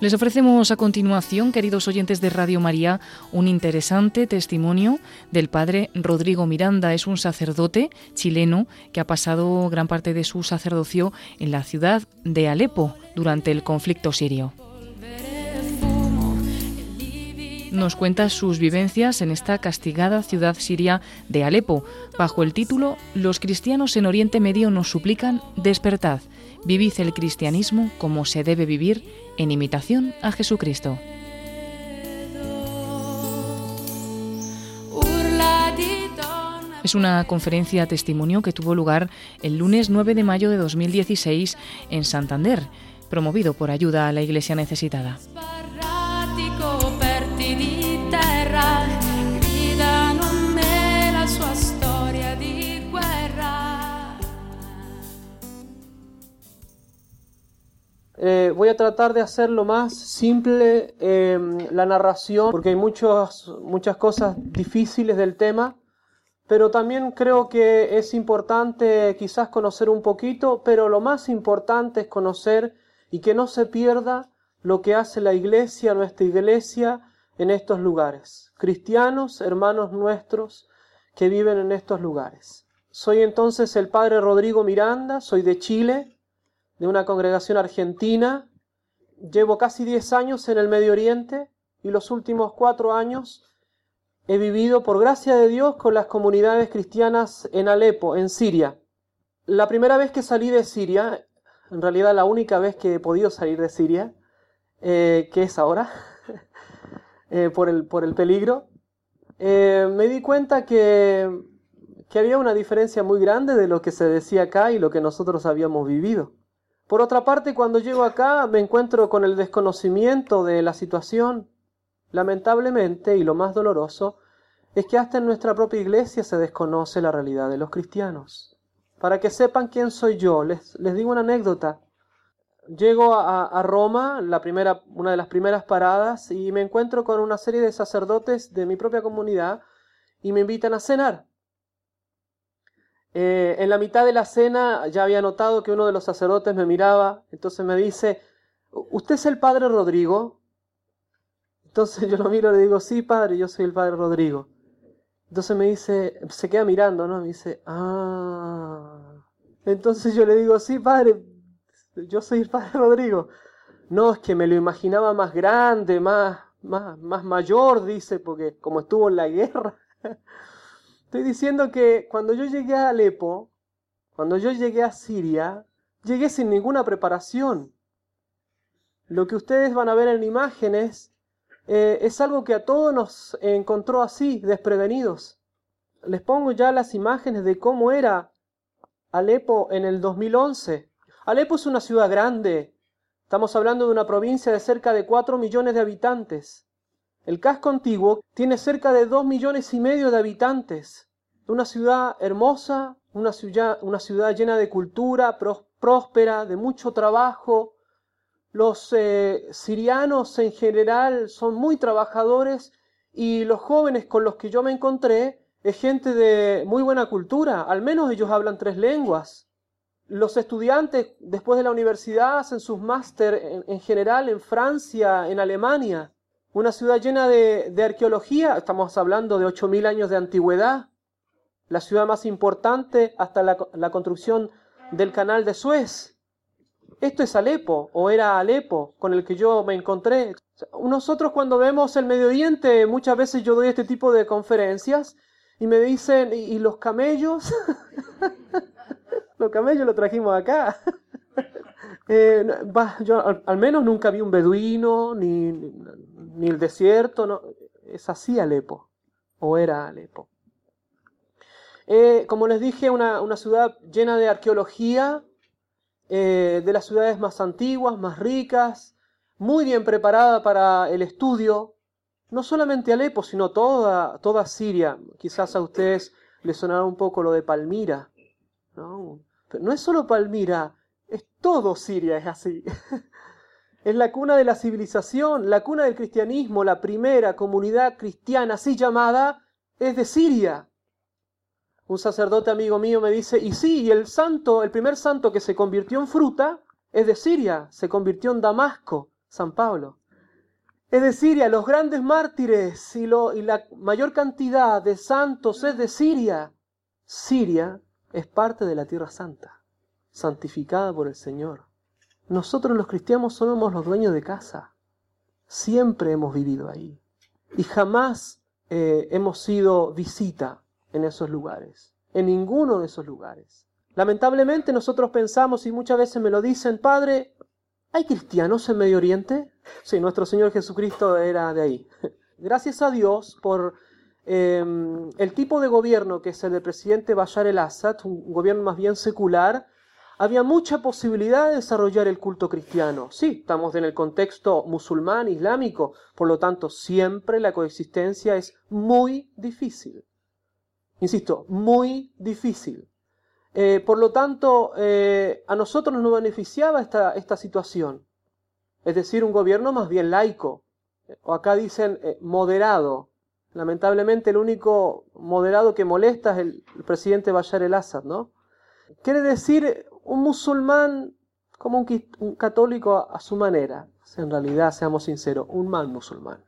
Les ofrecemos a continuación, queridos oyentes de Radio María, un interesante testimonio del padre Rodrigo Miranda. Es un sacerdote chileno que ha pasado gran parte de su sacerdocio en la ciudad de Alepo durante el conflicto sirio. Nos cuenta sus vivencias en esta castigada ciudad siria de Alepo, bajo el título Los cristianos en Oriente Medio nos suplican despertad Vivid el cristianismo como se debe vivir en imitación a Jesucristo. Es una conferencia testimonio que tuvo lugar el lunes 9 de mayo de 2016 en Santander, promovido por Ayuda a la Iglesia Necesitada. Eh, voy a tratar de hacerlo más simple em, la narración, porque hay muchas muchas cosas difíciles del tema, pero también creo que es importante quizás conocer un poquito, pero lo más importante es conocer y que no se pierda lo que hace la iglesia, nuestra iglesia, en estos lugares. Cristianos, hermanos nuestros que viven en estos lugares. Soy entonces el padre Rodrigo Miranda, soy de Chile, de una congregación argentina. Llevo casi 10 años en el Medio Oriente y los últimos cuatro años he vivido, por gracia de Dios, con las comunidades cristianas en Alepo, en Siria. La primera vez que salí de Siria, en realidad la única vez que he podido salir de Siria, eh, que es ahora, eh, por, el, por, el, peligro, eh, me di cuenta que, que había una diferencia muy grande de lo que se decía acá y lo que nosotros habíamos vivido. Por otra parte, cuando llego acá me encuentro con el desconocimiento de la situación. Lamentablemente, y lo más doloroso, es que hasta en nuestra propia iglesia se desconoce la realidad de los cristianos. Para que sepan quién soy yo, les, les digo una anécdota. Llego a, Roma, la primera, una de las primeras paradas, y me encuentro con una serie de sacerdotes de mi propia comunidad y me invitan a cenar. Eh, en la mitad de la cena ya había notado que uno de los sacerdotes me miraba, entonces me dice, ¿usted es el padre Rodrigo? Entonces yo lo miro y le digo, sí, padre, yo soy el padre Rodrigo. Entonces me dice, se queda mirando, ¿no? Me dice, ah. Entonces yo le digo, sí, padre, yo soy el padre Rodrigo. No, es que me lo imaginaba más grande, más, más, más mayor, dice, porque como estuvo en la guerra. Estoy diciendo que cuando yo llegué a Alepo, cuando yo llegué a Siria, llegué sin ninguna preparación. Lo que ustedes van a ver en imágenes eh, es algo que a todos nos encontró así, desprevenidos. Les pongo ya las imágenes de cómo era Alepo en el 2011. Alepo es una ciudad grande. Estamos hablando de una provincia de cerca de 4 millones de habitantes. El casco antiguo tiene cerca de dos millones y medio de habitantes. Una ciudad hermosa, una ciudad, llena de cultura, próspera, de mucho trabajo. Los eh, sirianos en general son muy trabajadores y los jóvenes con los que yo me encontré es gente de muy buena cultura, al menos ellos hablan tres lenguas. Los estudiantes después de la universidad hacen sus máster en, en general en Francia, en Alemania. Una ciudad llena de, arqueología, estamos hablando de 8.000 años de antigüedad, la ciudad más importante hasta la, construcción del canal de Suez. Esto es Alepo, o era Alepo, con el que yo me encontré. Nosotros cuando vemos el Medio Oriente, muchas veces yo doy este tipo de conferencias y me dicen, ¿y, los camellos? los camellos los trajimos acá. Eh, yo al, menos nunca vi un beduino, ni el desierto, no, es así Alepo, o era Alepo. Eh, como les dije, una, una, ciudad llena de arqueología, eh, de las ciudades más antiguas, más ricas, muy bien preparada para el estudio, no solamente Alepo, sino toda, toda Siria. Quizás a ustedes les sonará un poco lo de Palmira. ¿no? Pero no es solo Palmira, es todo Siria, es así. Es la cuna de la civilización, la cuna del cristianismo, la primera comunidad cristiana así llamada es de Siria. Un sacerdote amigo mío me dice, y sí, y el santo, el primer santo que se convirtió en fruta es de Siria, se convirtió en Damasco. San Pablo. Es de Siria, los grandes mártires y, y la mayor cantidad de santos es de Siria. Siria es parte de la Tierra Santa, santificada por el Señor. Nosotros los cristianos somos los dueños de casa. Siempre hemos vivido ahí. Y jamás eh, hemos sido visita en esos lugares, en ninguno de esos lugares. Lamentablemente nosotros pensamos, y muchas veces me lo dicen, Padre, ¿hay cristianos en Medio Oriente? Sí, nuestro Señor Jesucristo era de ahí. Gracias a Dios por em, el tipo de gobierno que es el del presidente Bashar el-Assad, un gobierno más bien secular, había mucha posibilidad de desarrollar el culto cristiano. Sí, estamos en el contexto musulmán, islámico, por lo tanto siempre la coexistencia es muy difícil. Insisto, muy difícil. Eh, por lo tanto, eh, a nosotros nos beneficiaba esta, situación. Es decir, un gobierno más bien laico. O acá dicen eh, moderado. Lamentablemente el único moderado que molesta es el, el presidente Bashar el-Assad, ¿no? Quiere decir un musulmán como un, católico a, su manera. En realidad, seamos sinceros, un mal musulmán.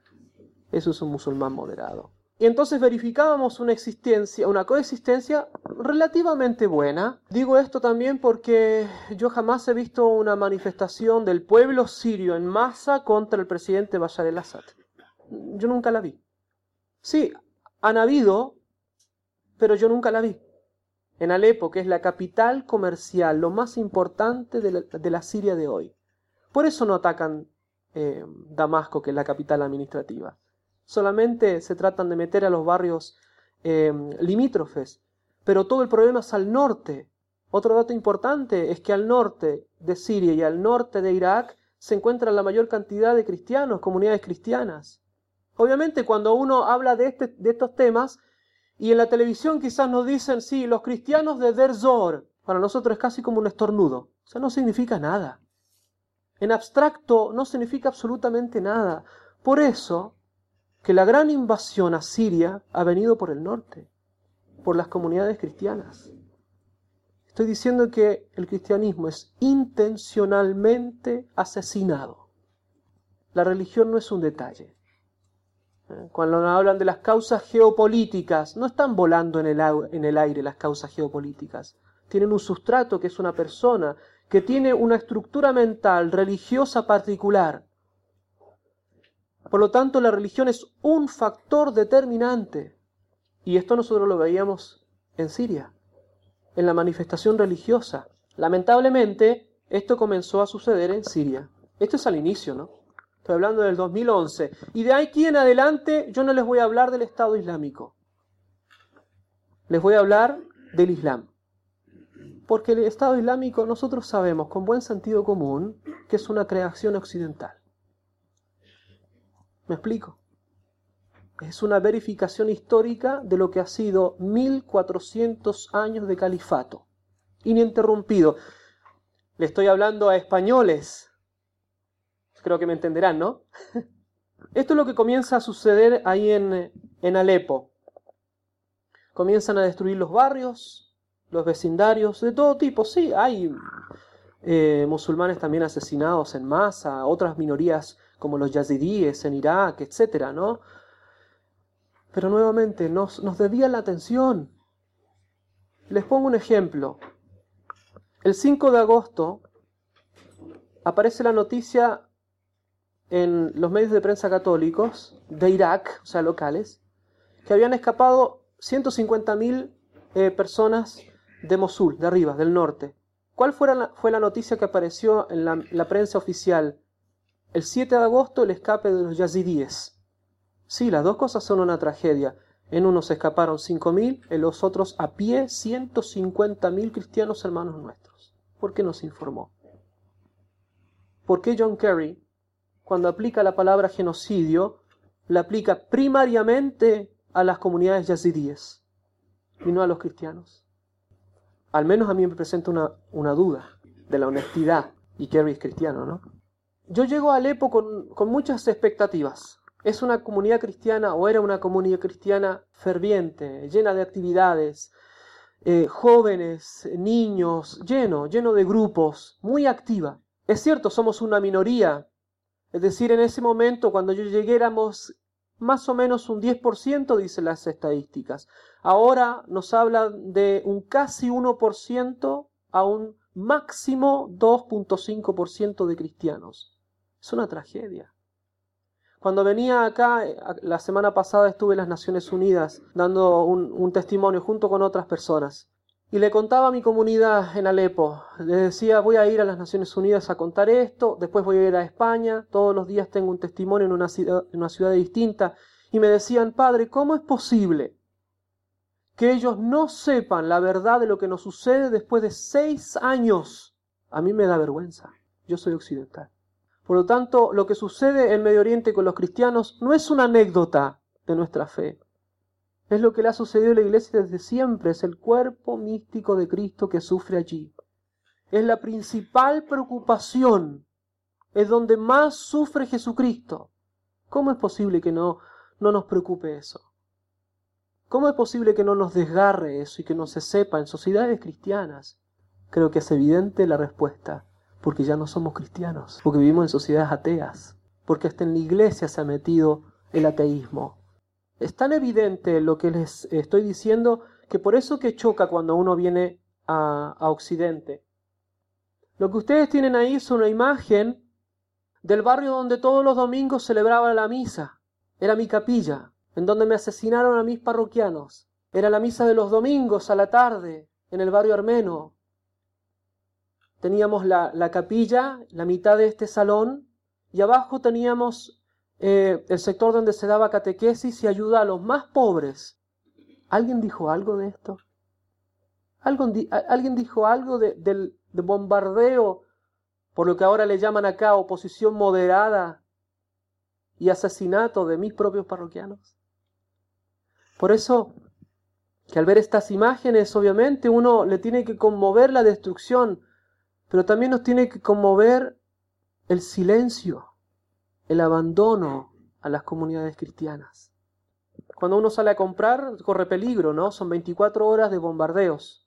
Eso es un musulmán moderado. Y entonces verificábamos una existencia, una coexistencia relativamente buena. Digo esto también porque yo jamás he visto una manifestación del pueblo sirio en masa contra el presidente Bashar el-Assad. Yo nunca la vi. Sí, han habido, pero yo nunca la vi en Alepo, que es la capital comercial, lo más importante de la, Siria de hoy. Por eso no atacan eh, Damasco, que es la capital administrativa. Solamente se tratan de meter a los barrios eh, limítrofes, pero todo el problema es al norte. Otro dato importante es que al norte de Siria y al norte de Irak se encuentra la mayor cantidad de cristianos, comunidades cristianas. Obviamente cuando uno habla de, este, de estos temas, y en la televisión quizás nos dicen, sí, los cristianos de Der Zor, para nosotros es casi como un estornudo. O sea, no significa nada. En abstracto no significa absolutamente nada. Por eso que la gran invasión a Siria ha venido por el norte, por las comunidades cristianas. Estoy diciendo que el cristianismo es intencionalmente asesinado. La religión no es un detalle. Cuando hablan de las causas geopolíticas, no están volando en el, en el aire las causas geopolíticas. Tienen un sustrato que es una persona, que tiene una estructura mental religiosa particular. Por lo tanto, la religión es un factor determinante. Y esto nosotros lo veíamos en Siria, en la manifestación religiosa. Lamentablemente, esto comenzó a suceder en Siria. Esto es al inicio, ¿no? Estoy hablando del 2011. Y de aquí en adelante yo no les voy a hablar del Estado Islámico. Les voy a hablar del Islam. Porque el Estado Islámico nosotros sabemos con buen sentido común que es una creación occidental. ¿Me explico? Es una verificación histórica de lo que ha sido 1400 años de califato, ininterrumpido. Le estoy hablando a españoles, Creo que me entenderán, ¿no? Esto es lo que comienza a suceder ahí en, en Alepo. Comienzan a destruir los barrios, los vecindarios, de todo tipo. Sí, hay eh, musulmanes también asesinados en masa, otras minorías como los yazidíes en Irak, etcétera, ¿no? Pero nuevamente nos, nos la atención. Les pongo un ejemplo. El 5 de agosto aparece la noticia en los medios de prensa católicos de Irak, o sea, locales, que habían escapado 150.000 eh, personas de Mosul, de arriba, del norte. ¿Cuál fue la, noticia que apareció en la, prensa oficial? El 7 de agosto, el escape de los yazidíes. Sí, las dos cosas son una tragedia. En uno se escaparon 5.000, en los otros a pie 150.000 cristianos hermanos nuestros. ¿Por qué nos informó? ¿Por qué John Kerry cuando aplica la palabra genocidio, la aplica primariamente a las comunidades yazidíes y no a los cristianos. Al menos a mí me presenta una, una duda de la honestidad, y Kerry es cristiano, ¿no? Yo llego a Alepo con, con muchas expectativas. Es una comunidad cristiana o era una comunidad cristiana ferviente, llena de actividades, eh, jóvenes, niños, lleno, lleno de grupos, muy activa. Es cierto, somos una minoría Es decir, en ese momento, cuando yo llegué, éramos más o menos un 10%, dicen las estadísticas. Ahora nos hablan de un casi 1% a un máximo 2.5% de cristianos. Es una tragedia. Cuando venía acá, eh, la semana pasada estuve en las Naciones Unidas dando un, testimonio junto con otras personas. Y le contaba a mi comunidad en Alepo, le decía, voy a ir a las Naciones Unidas a contar esto, después voy a ir a España, todos los días tengo un testimonio en una ciudad, en una ciudad distinta. Y me decían, Padre, ¿cómo es posible que ellos no sepan la verdad de lo que nos sucede después de seis años? A mí me da vergüenza. Yo soy occidental. Por lo tanto, lo que sucede en Medio Oriente con los cristianos no es una anécdota de nuestra fe. Es lo que le ha sucedido a la iglesia desde siempre, es el cuerpo místico de Cristo que sufre allí. Es la principal preocupación, es donde más sufre Jesucristo. ¿Cómo es posible que no, no nos preocupe eso? ¿Cómo es posible que no nos desgarre eso y que no se sepa en sociedades cristianas? Creo que es evidente la respuesta porque ya no somos cristianos, porque vivimos en sociedades ateas, porque hasta en la iglesia se ha metido el ateísmo. Es tan evidente lo que les estoy diciendo que por eso que choca cuando uno viene a, Occidente. Lo que ustedes tienen ahí es una imagen del barrio donde todos los domingos celebraba la misa. Era mi capilla, en donde me asesinaron a mis parroquianos. Era la misa de los domingos a la tarde, en el barrio armeno, teníamos la, capilla, la mitad de este salón, y abajo teníamos eh, el sector donde se daba catequesis y ayuda a los más pobres. ¿Alguien dijo algo de esto? ¿Alguien dijo algo de, del bombardeo, por lo que ahora le llaman acá oposición moderada y asesinato de mis propios parroquianos? Por eso, que al ver estas imágenes, obviamente uno le tiene que conmover la destrucción pero también nos tiene que conmover el silencio, el abandono a las comunidades cristianas. Cuando uno sale a comprar, corre peligro, ¿no? Son 24 horas de bombardeos.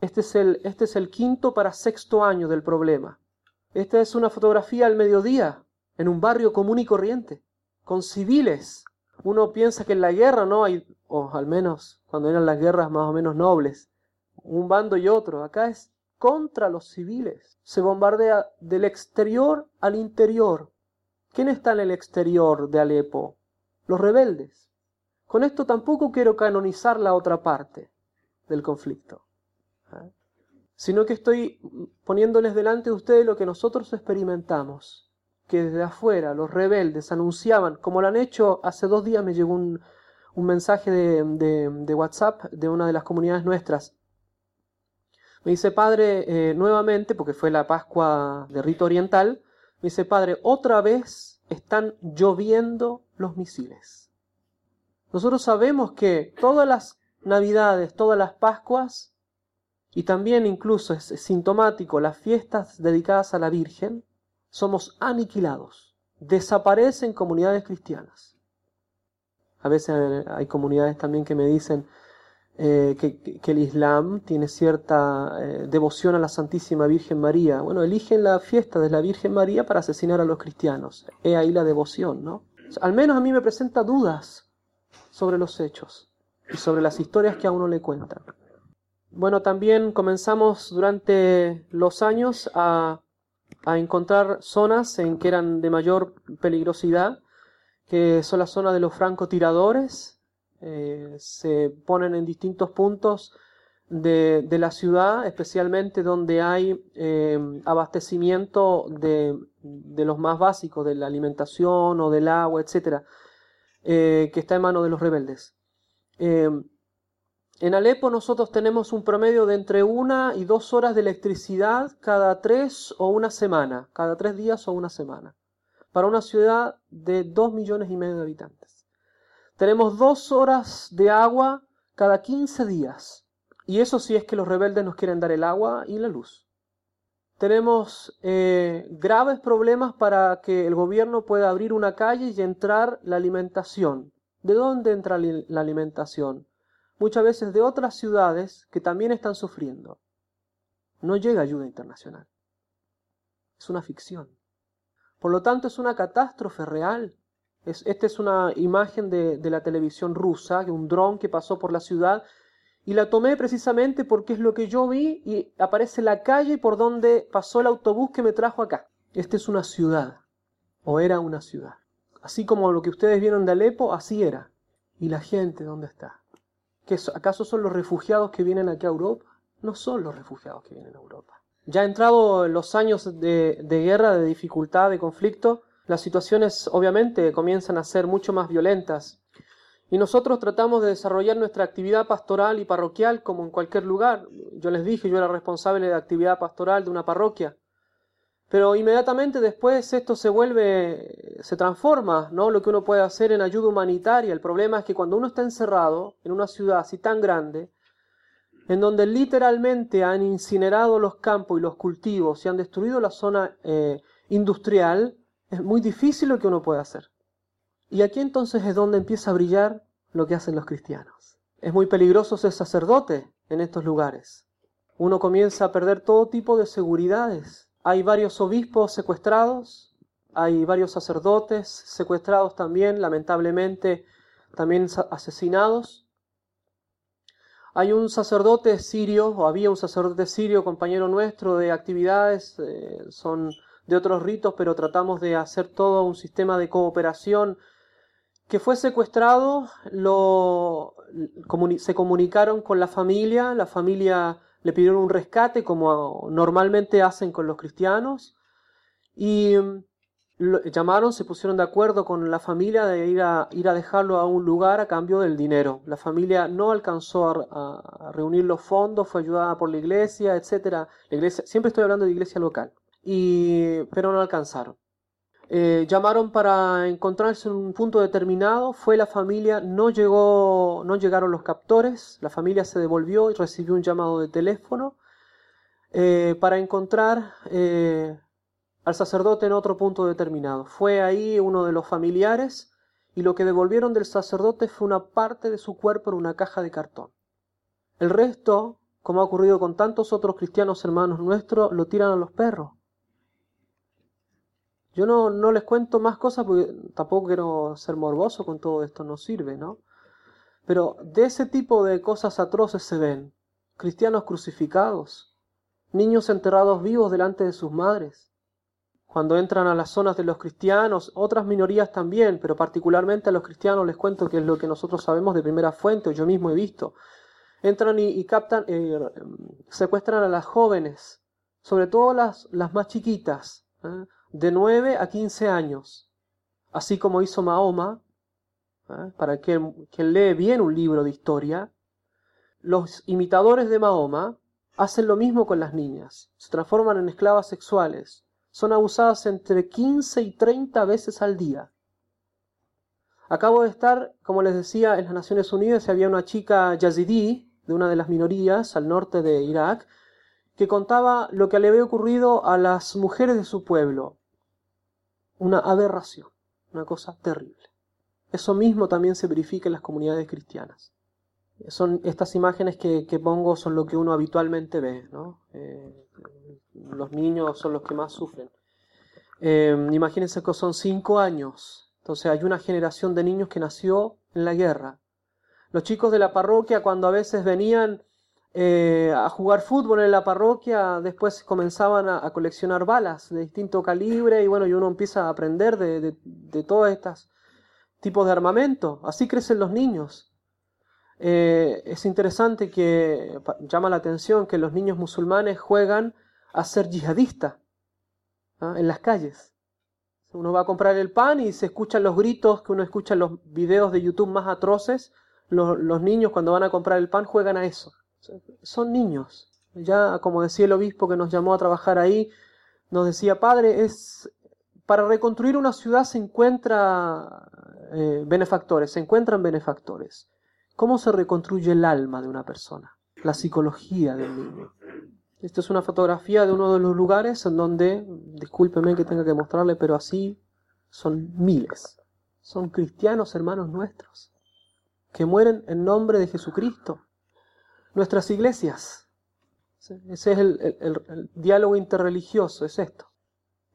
Este es el, este es el quinto para sexto año del problema. Esta es una fotografía al mediodía, en un barrio común y corriente, con civiles. Uno piensa que en la guerra no hay, o al menos cuando eran las guerras más o menos nobles, un bando y otro. Acá es contra los civiles. Se bombardea del exterior al interior. ¿Quién está en el exterior de Alepo? Los rebeldes. Con esto tampoco quiero canonizar la otra parte del conflicto, ¿eh? sino que estoy poniéndoles delante de ustedes lo que nosotros experimentamos, que desde afuera los rebeldes anunciaban, como lo han hecho hace dos días me llegó un, mensaje de WhatsApp de una de las comunidades nuestras, me dice, padre, eh, nuevamente, porque fue la Pascua de rito oriental, dice, padre, otra vez están lloviendo los misiles. Nosotros sabemos que todas las navidades, todas las Pascuas, y también incluso es sintomático las fiestas dedicadas a la Virgen, somos aniquilados, desaparecen comunidades cristianas. A veces hay comunidades también que me dicen, eh, que, el Islam tiene cierta eh, devoción a la Santísima Virgen María. Bueno, eligen la fiesta de la Virgen María para asesinar a los cristianos. He ahí la devoción, ¿no? al menos a mí me presenta dudas sobre los hechos y sobre las historias que a uno le cuentan. Bueno, también comenzamos durante los años a, a encontrar zonas en que eran de mayor peligrosidad, que son las zonas de los francotiradores, eh, se ponen en distintos puntos de, la ciudad, especialmente donde hay eh, abastecimiento de, los más básicos, de la alimentación o del agua, etcétera, eh, que está en manos de los rebeldes. en Alepo nosotros tenemos un promedio de entre una y dos horas de electricidad cada tres o una semana, cada tres días o una semana, para una ciudad de dos millones y medio de habitantes. Tenemos dos horas de agua cada 15 días. Y eso sí es que los rebeldes nos quieren dar el agua y la luz. Tenemos eh, graves problemas para que el gobierno pueda abrir una calle y entrar la alimentación. ¿De dónde entra la alimentación? Muchas veces de otras ciudades que también están sufriendo. No llega ayuda internacional. Es una ficción. Por lo tanto, es una catástrofe real. Esta es una imagen de, la televisión rusa, de un dron que pasó por la ciudad y la tomé precisamente porque es lo que yo vi y aparece la calle por donde pasó el autobús que me trajo acá. Esta es una ciudad, o era una ciudad. Así como lo que ustedes vieron de Alepo, así era. ¿Y la gente dónde está? ¿Acaso son los refugiados que vienen aquí a Europa? No son los refugiados que vienen a Europa. Ya entrado en los años de guerra, de dificultad, de conflicto, las situaciones obviamente comienzan a ser mucho más violentas y nosotros tratamos de desarrollar nuestra actividad pastoral y parroquial como en cualquier lugar. Yo les dije, yo era responsable de actividad pastoral de una parroquia. Pero inmediatamente después esto se vuelve, se transforma, ¿no? Lo que uno puede hacer en ayuda humanitaria. El problema es que cuando uno está encerrado en una ciudad así tan grande, en donde literalmente han incinerado los campos y los cultivos y han destruido la zona eh, industrial, es muy difícil lo que uno puede hacer. Y aquí entonces es donde empieza a brillar lo que hacen los cristianos. Es muy peligroso ser sacerdote en estos lugares. Uno comienza a perder todo tipo de seguridades. Hay varios obispos secuestrados, hay varios sacerdotes secuestrados también, lamentablemente también asesinados. Hay un sacerdote sirio, o había un sacerdote sirio, compañero nuestro de actividades, eh, son de otros ritos, pero tratamos de hacer todo un sistema de cooperación que fue secuestrado, lo, se comunicaron con la familia, la familia le pidieron un rescate como normalmente hacen con los cristianos y mm, llamaron, se pusieron de acuerdo con la familia de ir a, ir a dejarlo a un lugar a cambio del dinero. La familia no alcanzó a, reunir los fondos, fue ayudada por la iglesia, etc. La iglesia, siempre estoy hablando de iglesia local, pero no alcanzaron. Eh, llamaron para encontrarse en un punto determinado, fue la familia, no, llegó, no llegaron los captores, la familia se devolvió y recibió un llamado de teléfono eh, para encontrar eh, al sacerdote en otro punto determinado. Fue ahí uno de los familiares y lo que devolvieron del sacerdote fue una parte de su cuerpo en una caja de cartón. El resto, como ha ocurrido con tantos otros cristianos hermanos nuestros, lo tiran a los perros. Yo no, no les cuento más cosas porque tampoco quiero ser morboso con todo esto, no sirve, ¿no? Pero de ese tipo de cosas atroces se ven cristianos crucificados, niños enterrados vivos delante de sus madres. Cuando entran a las zonas de los cristianos, otras minorías también, pero particularmente a los cristianos les cuento que es lo que nosotros sabemos de primera fuente, o yo mismo he visto. Entran y, captan, eh, secuestran a las jóvenes, sobre todo las, las más chiquitas, ¿eh? De 9 a 15 años, así como hizo Mahoma, ¿eh? para quien, quien lee bien un libro de historia, los imitadores de Mahoma hacen lo mismo con las niñas, se transforman en esclavas sexuales, son abusadas entre 15 y 30 veces al día. Acabo de estar, como les decía, en las Naciones Unidas y había una chica yazidí, de una de las minorías al norte de Irak, que contaba lo que le había ocurrido a las mujeres de su pueblo, una aberración, una cosa terrible. Eso mismo también se verifica en las comunidades cristianas. Son estas imágenes que, pongo son lo que uno habitualmente ve, ¿no? Eh, los niños son los que más sufren. Eh, imagínense que son cinco años, entonces hay una generación de niños que nació en la guerra. Los chicos de la parroquia cuando a veces venían eh, a jugar fútbol en la parroquia, después comenzaban a, coleccionar balas de distinto calibre y bueno, y uno empieza a aprender de, de, todos estos tipos de armamento. Así crecen los niños. Eh, es interesante que llama la atención que los niños musulmanes juegan a ser yihadistas ¿ah? en las calles. Uno va a comprar el pan y se escuchan los gritos que uno escucha en los videos de YouTube más atroces. los niños cuando van a comprar el pan juegan a eso. Son niños. Ya, como decía el obispo que nos llamó a trabajar ahí, nos decía, padre, es para reconstruir una ciudad se encuentra eh, benefactores, se encuentran benefactores. ¿Cómo se reconstruye el alma de una persona? La psicología del niño. Esta es una fotografía de uno de los lugares en donde, discúlpeme que tenga que mostrarle, pero así son miles. Son cristianos hermanos nuestros que mueren en nombre de Jesucristo nuestras iglesias. Ese es el, diálogo interreligioso, es esto.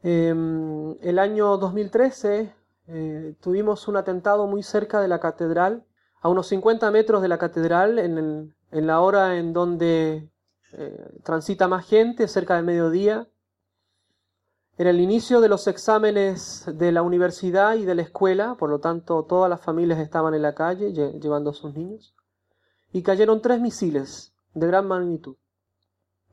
Em, el año 2013 eh, tuvimos un atentado muy cerca de la catedral, a unos 50 metros de la catedral, en, la hora en donde eh, transita más gente, cerca del mediodía. Era el inicio de los exámenes de la universidad y de la escuela, por lo tanto todas las familias estaban en la calle llevando a sus niños. Y cayeron tres misiles de gran magnitud.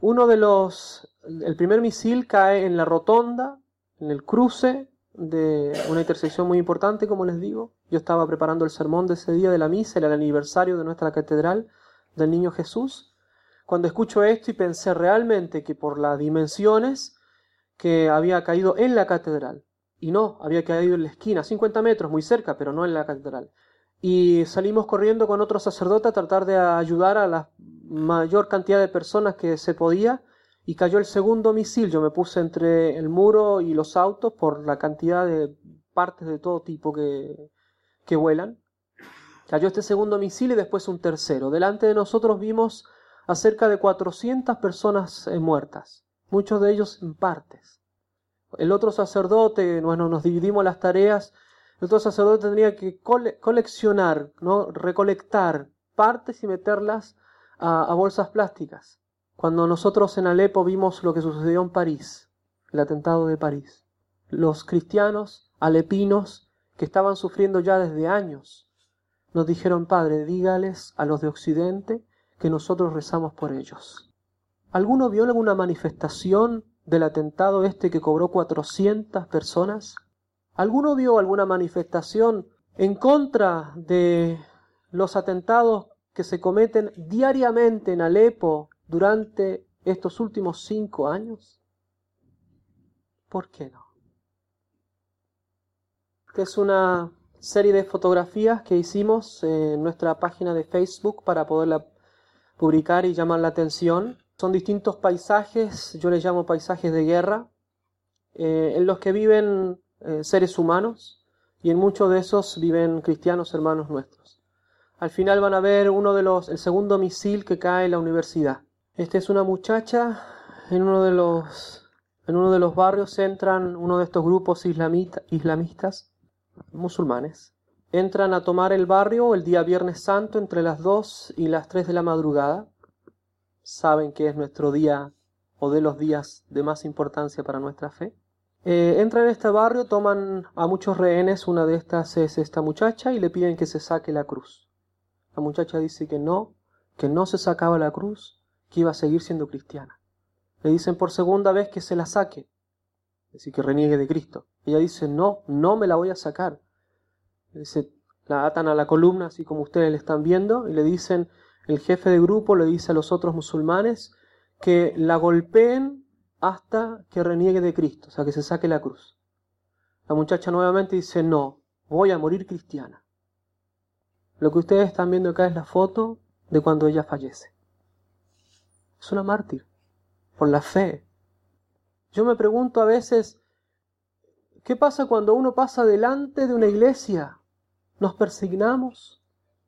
Uno de los, el primer misil cae en la rotonda, en el cruce de una intersección muy importante, como les digo. Yo estaba preparando el sermón de ese día de la misa, era el aniversario de nuestra catedral del Niño Jesús. Cuando escucho esto y pensé realmente que por las dimensiones que había caído en la catedral, y no, había caído en la esquina, 50 metros, muy cerca, pero no en la catedral. Y salimos corriendo con otro sacerdote a tratar de ayudar a la mayor cantidad de personas que se podía y cayó el segundo misil. Yo me puse entre el muro y los autos por la cantidad de partes de todo tipo que, que vuelan. Cayó este segundo misil y después un tercero. Delante de nosotros vimos a cerca de 400 personas eh, muertas, muchos de ellos en partes. El otro sacerdote, bueno, nos dividimos las tareas, el otro sacerdote tendría que coleccionar, ¿no? recolectar partes y meterlas a bolsas plásticas. Cuando nosotros en Alepo vimos lo que sucedió en París, el atentado de París, los cristianos alepinos que estaban sufriendo ya desde años, nos dijeron, Padre, dígales a los de Occidente que nosotros rezamos por ellos. ¿Alguno vio alguna manifestación del atentado este que cobró 400 personas? ¿Alguno vio alguna manifestación en contra de los atentados que se cometen diariamente en Alepo durante estos últimos cinco años? ¿Por qué no? Esta es una serie de fotografías que hicimos en nuestra página de Facebook para poderla publicar y llamar la atención. Son distintos paisajes, yo les llamo paisajes de guerra, eh, en los que viven eh, seres humanos y en muchos de esos viven cristianos hermanos nuestros. Al final van a ver uno de los, el segundo misil que cae en la universidad. Esta es una muchacha en uno de los, en uno de los barrios entran uno de estos grupos islamistas musulmanes. Entran a tomar el barrio el día Viernes Santo entre las 2 y las 3 de la madrugada. Saben que es nuestro día o de los días de más importancia para nuestra fe. Eh, entran en este barrio, toman a muchos rehenes, una de estas es esta muchacha y le piden que se saque la cruz. La muchacha dice que no, que no se sacaba la cruz, que iba a seguir siendo cristiana. Le dicen por segunda vez que se la saque, es decir, que reniegue de Cristo. Ella dice, no, no me la voy a sacar. La atan a la columna, así como ustedes le están viendo, y le dicen, el jefe de grupo le dice a los otros musulmanes que la golpeen hasta que reniegue de Cristo, o sea, que se saque la cruz. La muchacha nuevamente dice, no, voy a morir cristiana. Lo que ustedes están viendo acá es la foto de cuando ella fallece. Es una mártir por la fe. Yo me pregunto a veces, ¿qué pasa cuando uno pasa delante de una iglesia? ¿Nos persignamos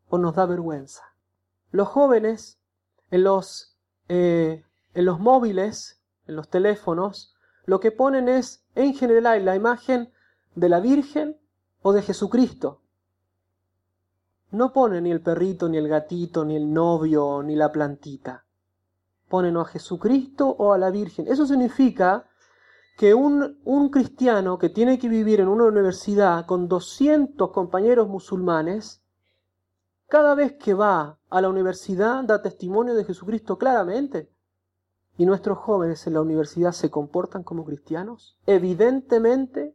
o nos da vergüenza? Los jóvenes en los, eh, en los móviles, en los teléfonos, lo que ponen es en general la imagen de la Virgen o de Jesucristo. No ponen ni el perrito, ni el gatito, ni el novio, ni la plantita ponen a Jesucristo o a la Virgen. Eso significa que un, un, cristiano que tiene que vivir en una universidad con 200 compañeros musulmanes, cada vez que va a la universidad da testimonio de Jesucristo claramente. ¿Y nuestros jóvenes en la universidad se comportan como cristianos? Evidentemente,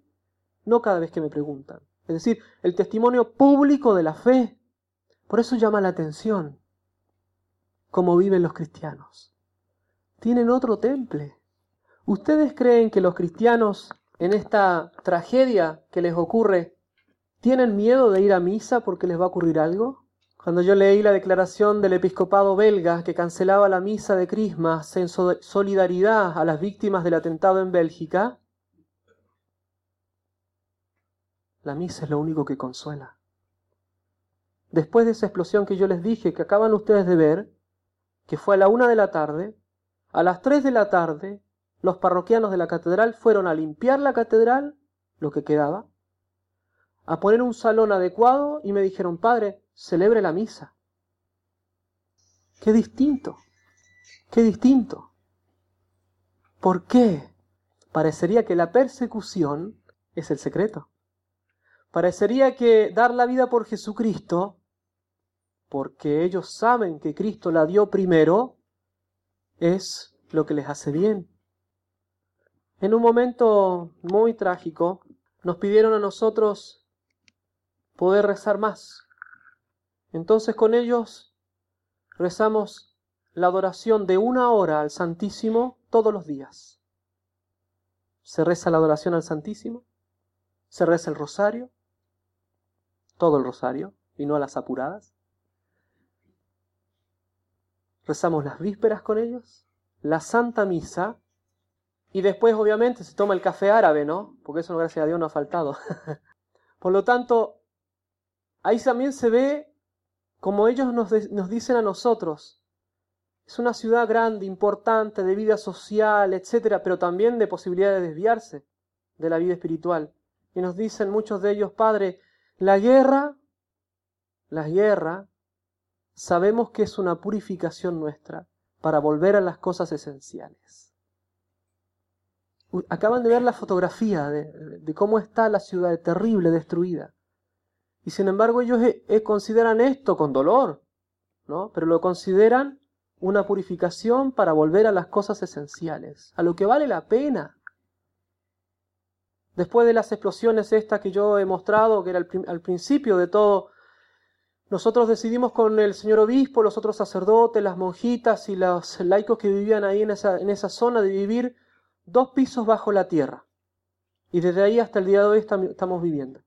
no cada vez que me preguntan. Es decir, el testimonio público de la fe. Por eso llama la atención cómo viven los cristianos tienen otro temple. ¿Ustedes creen que los cristianos en esta tragedia que les ocurre tienen miedo de ir a misa porque les va a ocurrir algo? Cuando yo leí la declaración del episcopado belga que cancelaba la misa de Crismas en solidaridad a las víctimas del atentado en Bélgica, la misa es lo único que consuela. Después de esa explosión que yo les dije, que acaban ustedes de ver, que fue a la una de la tarde, a las 3 de la tarde, los parroquianos de la catedral fueron a limpiar la catedral, lo que quedaba, a poner un salón adecuado y me dijeron, padre, celebre la misa. Qué distinto, qué distinto. ¿Por qué? Parecería que la persecución es el secreto. Parecería que dar la vida por Jesucristo, porque ellos saben que Cristo la dio primero, es lo que les hace bien. En un momento muy trágico, nos pidieron a nosotros poder rezar más. Entonces con ellos rezamos la adoración de una hora al Santísimo todos los días. Se reza la adoración al Santísimo, se reza el rosario, todo el rosario, y no a las apuradas. Rezamos las vísperas con ellos, la Santa Misa, y después obviamente se toma el café árabe, ¿no? Porque eso, gracias a Dios, no ha faltado. Por lo tanto, ahí también se ve como ellos nos, dicen a nosotros, es una ciudad grande, importante, de vida social, etcétera, pero también de posibilidad de desviarse de la vida espiritual. Y nos dicen muchos de ellos, Padre, la guerra, la guerra, sabemos que es una purificación nuestra para volver a las cosas esenciales. Acaban de ver la fotografía de, cómo está la ciudad terrible, destruida. Y sin embargo ellos consideran esto con dolor, ¿no? Pero lo consideran una purificación para volver a las cosas esenciales, a lo que vale la pena. Después de las explosiones estas que yo he mostrado, que era al, principio de todo, nosotros decidimos con el señor obispo, los otros sacerdotes, las monjitas y los laicos que vivían ahí en esa, en esa zona de vivir dos pisos bajo la tierra. Y desde ahí hasta el día de hoy estamos viviendo.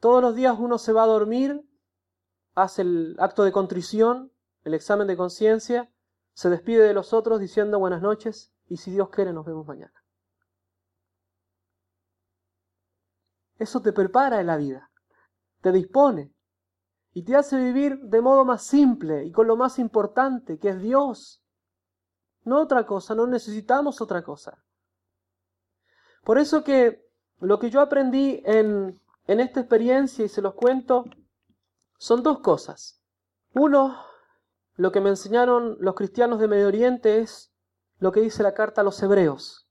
Todos los días uno se va a dormir, hace el acto de contrición, el examen de conciencia, se despide de los otros diciendo buenas noches y si Dios quiere nos vemos mañana. Eso te prepara en la vida, te dispone y te hace vivir de modo más simple y con lo más importante, que es Dios. No otra cosa, no necesitamos otra cosa. Por eso que lo que yo aprendí en, en esta experiencia, y se los cuento, son dos cosas. Uno, lo que me enseñaron los cristianos de Medio Oriente es lo que dice la carta a los hebreos.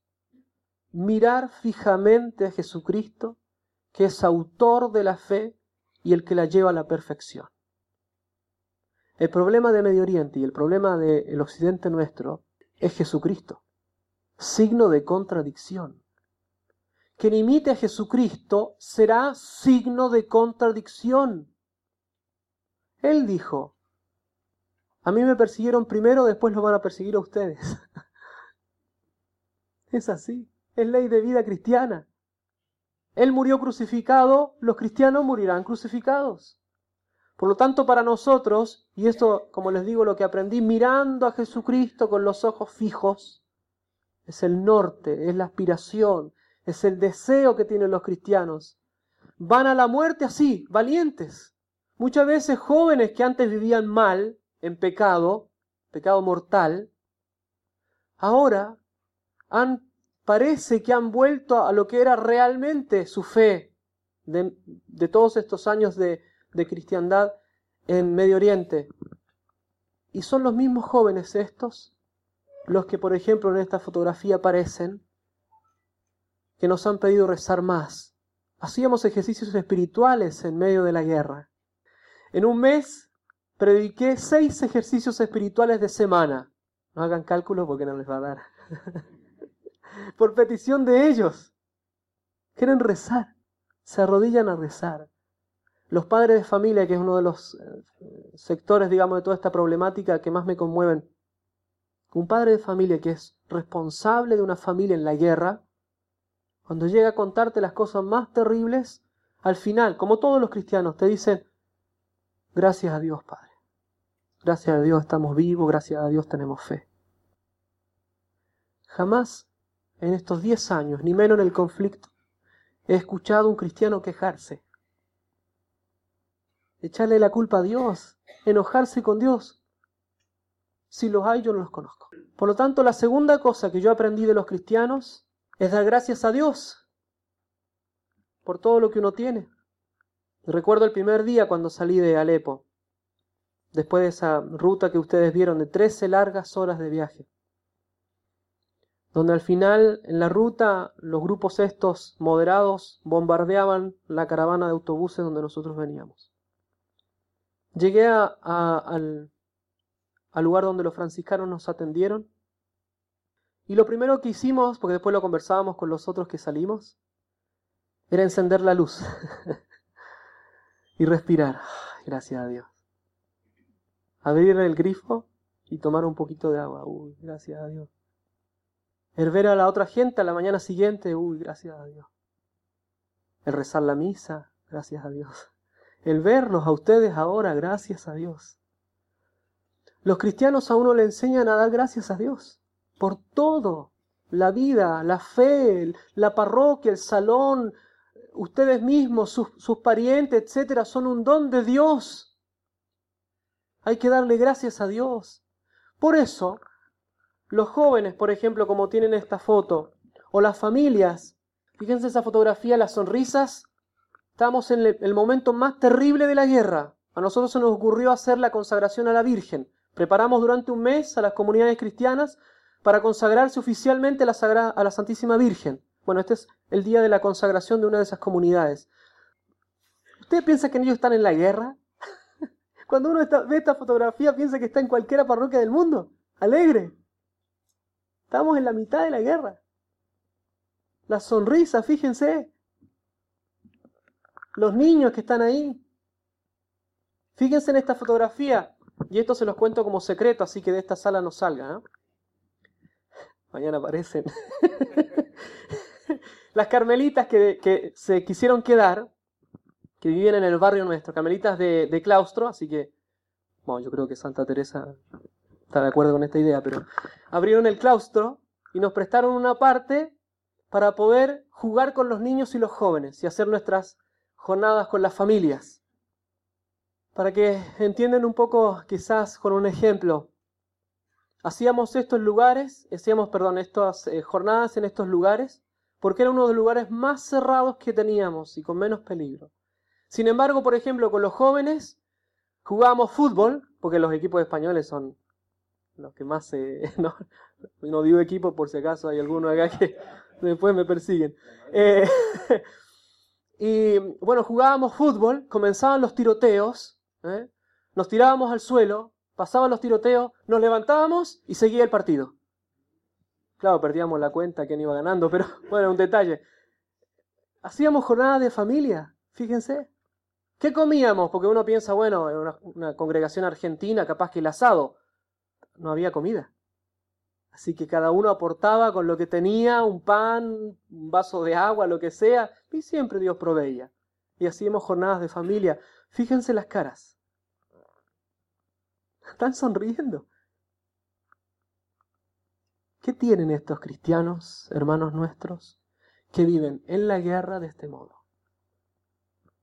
Mirar fijamente a Jesucristo que es autor de la fe y el que la lleva a la perfección. El problema de Medio Oriente y el problema del occidente nuestro es Jesucristo, signo de contradicción. Quien imite a Jesucristo será signo de contradicción. Él dijo, a mí me persiguieron primero, después lo van a perseguir a ustedes. es así, es ley de vida cristiana. Él murió crucificado, los cristianos morirán crucificados. Por lo tanto, para nosotros, y esto, como les digo, lo que aprendí mirando a Jesucristo con los ojos fijos, es el norte, es la aspiración, es el deseo que tienen los cristianos. Van a la muerte así, valientes. Muchas veces jóvenes que antes vivían mal, en pecado, pecado mortal, ahora han parece que han vuelto a lo que era realmente su fe de, todos estos años de, de cristiandad en Medio Oriente. Y son los mismos jóvenes estos, los que por ejemplo en esta fotografía aparecen, que nos han pedido rezar más. Hacíamos ejercicios espirituales en medio de la guerra. En un mes prediqué seis ejercicios espirituales de semana. No hagan cálculos porque no les va a dar. por petición de ellos. Quieren rezar, se arrodillan a rezar. Los padres de familia, que es uno de los eh, sectores, digamos, de toda esta problemática que más me conmueven. Un padre de familia que es responsable de una familia en la guerra, cuando llega a contarte las cosas más terribles, al final, como todos los cristianos, te dicen, gracias a Dios, Padre. Gracias a Dios estamos vivos, gracias a Dios tenemos fe. Jamás en estos diez años, ni menos en el conflicto, he escuchado a un cristiano quejarse, echarle la culpa a Dios, enojarse con Dios. Si los hay, yo no los conozco. Por lo tanto, la segunda cosa que yo aprendí de los cristianos es dar gracias a Dios por todo lo que uno tiene. Recuerdo el primer día cuando salí de Alepo, después de esa ruta que ustedes vieron de 13 largas horas de viaje, donde al final en la ruta los grupos estos moderados bombardeaban la caravana de autobuses donde nosotros veníamos. Llegué al, al lugar donde los franciscanos nos atendieron y lo primero que hicimos, porque después lo conversábamos con los otros que salimos, era encender la luz y respirar. Gracias a Dios. Abrir el grifo y tomar un poquito de agua. Uy, gracias a Dios. El ver a la otra gente a la mañana siguiente. Uy, gracias a Dios. El rezar la misa. Gracias a Dios. El verlos a ustedes ahora. Gracias a Dios. Los cristianos a uno le enseñan a dar gracias a Dios por todo. La vida, la fe, la parroquia, el salón, ustedes mismos, sus, parientes, etcétera, son un don de Dios. Hay que darle gracias a Dios. Por eso, los jóvenes, por ejemplo, como tienen esta foto, o las familias, fíjense esa fotografía, las sonrisas, estamos en el momento más terrible de la guerra. A nosotros se nos ocurrió hacer la consagración a la Virgen. Preparamos durante un mes a las comunidades cristianas para consagrarse oficialmente a la, a la Santísima Virgen. Bueno, este es el día de la consagración de una de esas comunidades. ¿Usted piensa que ellos están en la guerra? Cuando uno ve esta fotografía piensa que está en cualquier parroquia del mundo. Alegre. Estamos en la mitad de la guerra. La sonrisa, fíjense. Los niños que están ahí. Fíjense en esta fotografía. Y esto se los cuento como secreto, así que de esta sala no salga. Mañana aparecen. Las carmelitas que, se quisieron quedar, que vivían en el barrio nuestro, carmelitas de, claustro, así que, bueno, yo creo que Santa Teresa está de acuerdo con esta idea, pero abrieron el claustro y nos prestaron una parte para poder jugar con los niños y los jóvenes y hacer nuestras jornadas con las familias. Para que entiendan un poco, quizás con un ejemplo, hacíamos estos lugares, hacíamos, perdón, estas eh, jornadas en estos lugares porque era uno de los lugares más cerrados que teníamos y con menos peligro. Sin embargo, por ejemplo, con los jóvenes jugábamos fútbol, porque los equipos españoles son los que más se... no, no digo equipo por si acaso hay alguno acá que después me persiguen. Eh, y bueno, jugábamos fútbol, comenzaban los tiroteos, ¿eh? nos tirábamos al suelo, pasaban los tiroteos, nos levantábamos y seguía el partido. Claro, perdíamos la cuenta quién iba ganando, pero bueno, un detalle. Hacíamos jornadas de familia, fíjense. ¿Qué comíamos? Porque uno piensa, bueno, en una, congregación argentina, capaz que el asado. No había comida. Así que cada uno aportaba con lo que tenía, un pan, un vaso de agua, lo que sea, y siempre Dios proveía. Y hacíamos jornadas de familia. Fíjense las caras. Están sonriendo. ¿Qué tienen estos cristianos, hermanos nuestros, que viven en la guerra de este modo?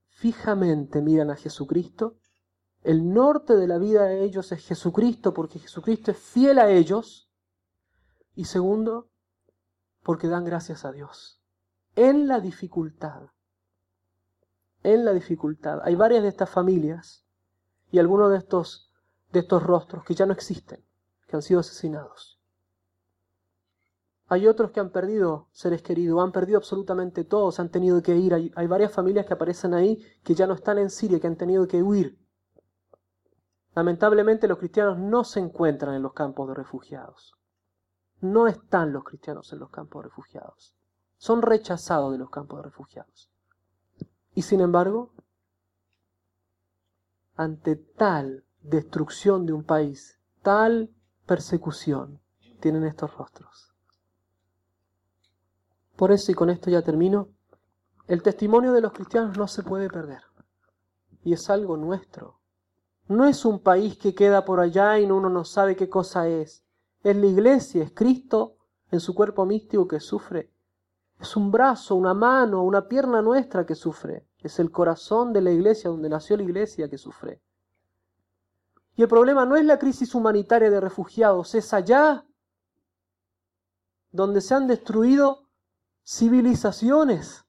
Fijamente miran a Jesucristo. El norte de la vida de ellos es Jesucristo porque Jesucristo es fiel a ellos. Y segundo, porque dan gracias a Dios. En la dificultad. En la dificultad. Hay varias de estas familias y algunos de estos, de estos rostros que ya no existen, que han sido asesinados. Hay otros que han perdido seres queridos, han perdido absolutamente todos, han tenido que ir. Hay, varias familias que aparecen ahí que ya no están en Siria, que han tenido que huir. Lamentablemente los cristianos no se encuentran en los campos de refugiados. No están los cristianos en los campos de refugiados. Son rechazados de los campos de refugiados. Y sin embargo, ante tal destrucción de un país, tal persecución, tienen estos rostros. Por eso, y con esto ya termino, el testimonio de los cristianos no se puede perder. Y es algo nuestro. No es un país que queda por allá y uno no sabe qué cosa es. Es la iglesia, es Cristo en su cuerpo místico que sufre. Es un brazo, una mano, una pierna nuestra que sufre. Es el corazón de la iglesia donde nació la iglesia que sufre. Y el problema no es la crisis humanitaria de refugiados, es allá donde se han destruido civilizaciones.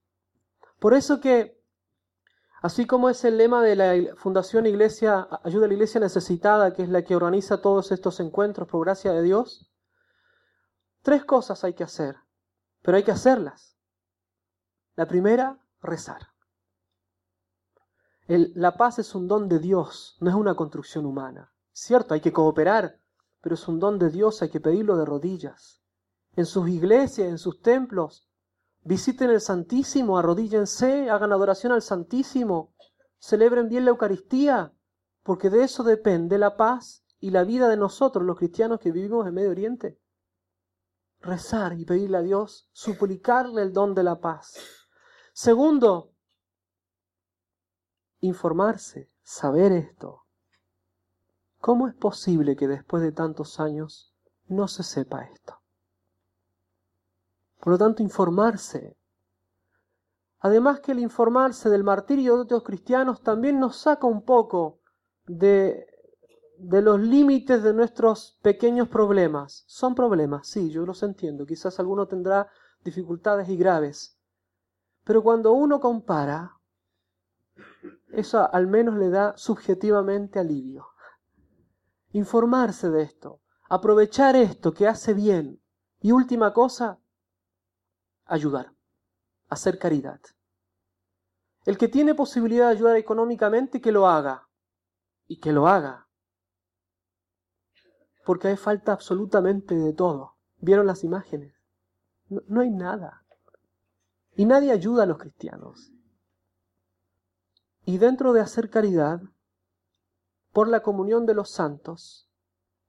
Por eso que, así como es el lema de la Fundación Iglesia, Ayuda a la Iglesia Necesitada, que es la que organiza todos estos encuentros por gracia de Dios, tres cosas hay que hacer, pero hay que hacerlas. La primera, rezar. La paz es un don de Dios, no es una construcción humana. Cierto, hay que cooperar, pero es un don de Dios, hay que pedirlo de rodillas. En sus iglesias, en sus templos, visiten el Santísimo, arrodíllense, hagan adoración al Santísimo, celebren bien la Eucaristía, porque de eso depende la paz y la vida de nosotros, los cristianos que vivimos en Medio Oriente. Rezar y pedirle a Dios, suplicarle el don de la paz. Segundo, informarse, saber esto. ¿Cómo es posible que después de tantos años no se sepa esto? Por lo tanto, informarse. Además que el informarse del martirio de otros cristianos también nos saca un poco de, de los límites de nuestros pequeños problemas. Son problemas, sí, yo los entiendo. Quizás alguno tendrá dificultades y graves. Pero cuando uno compara, eso al menos le da subjetivamente alivio. Informarse de esto, aprovechar esto que hace bien. Y última cosa, ayudar, hacer caridad. El que tiene posibilidad de ayudar económicamente, que lo haga. Y que lo haga. Porque hay falta absolutamente de todo. ¿Vieron las imágenes? No, no hay nada. Y nadie ayuda a los cristianos. Y dentro de hacer caridad, por la comunión de los santos,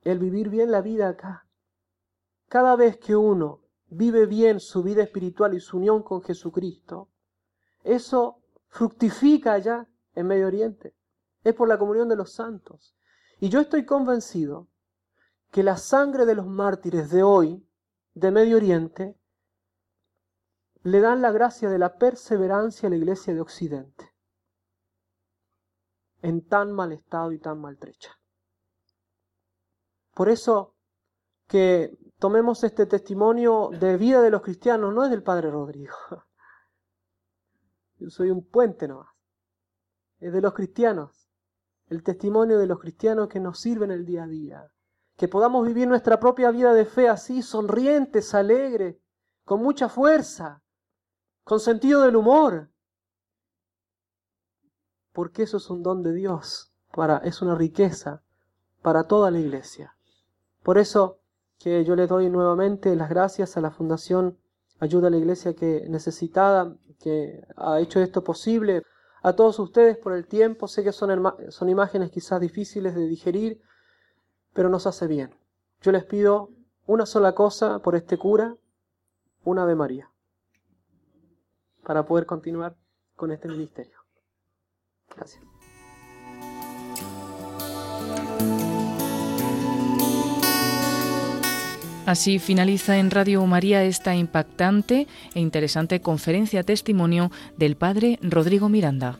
el vivir bien la vida acá. Cada vez que uno vive bien su vida espiritual y su unión con Jesucristo, eso fructifica allá en Medio Oriente. Es por la comunión de los santos. Y yo estoy convencido que la sangre de los mártires de hoy, de Medio Oriente, le dan la gracia de la perseverancia a la iglesia de Occidente, en tan mal estado y tan maltrecha. Por eso que tomemos este testimonio de vida de los cristianos, no es del Padre Rodrigo. Yo soy un puente nomás. Es de los cristianos. El testimonio de los cristianos que nos sirven el día a día. Que podamos vivir nuestra propia vida de fe así, sonrientes, alegres, con mucha fuerza, con sentido del humor, porque eso es un don de Dios, para, es una riqueza para toda la iglesia. Por eso que yo le doy nuevamente las gracias a la Fundación Ayuda a la Iglesia que necesitada, que ha hecho esto posible, a todos ustedes por el tiempo, sé que son, son imágenes quizás difíciles de digerir, pero nos hace bien. Yo les pido una sola cosa por este cura, una Ave María para poder continuar con este ministerio. Gracias. Así finaliza en Radio María esta impactante e interesante conferencia testimonio del padre Rodrigo Miranda.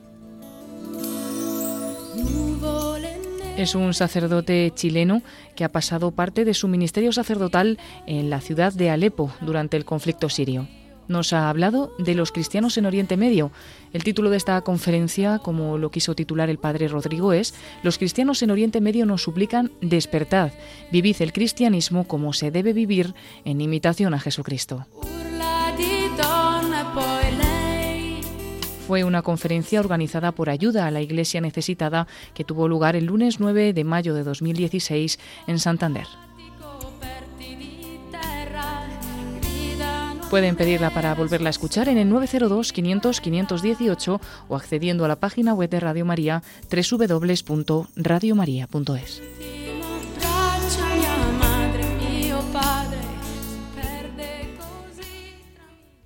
Es un sacerdote chileno que ha pasado parte de su ministerio sacerdotal en la ciudad de Alepo durante el conflicto sirio nos ha hablado de los cristianos en Oriente Medio. El título de esta conferencia, como lo quiso titular el padre Rodrigo, es Los cristianos en Oriente Medio nos suplican despertad, vivid el cristianismo como se debe vivir en imitación a Jesucristo. Fue una conferencia organizada por Ayuda a la Iglesia Necesitada que tuvo lugar el lunes 9 de mayo de 2016 en Santander. Pueden pedirla para volverla a escuchar en el 902 500 518 o accediendo a la página web de Radio María www.radiomaria.es.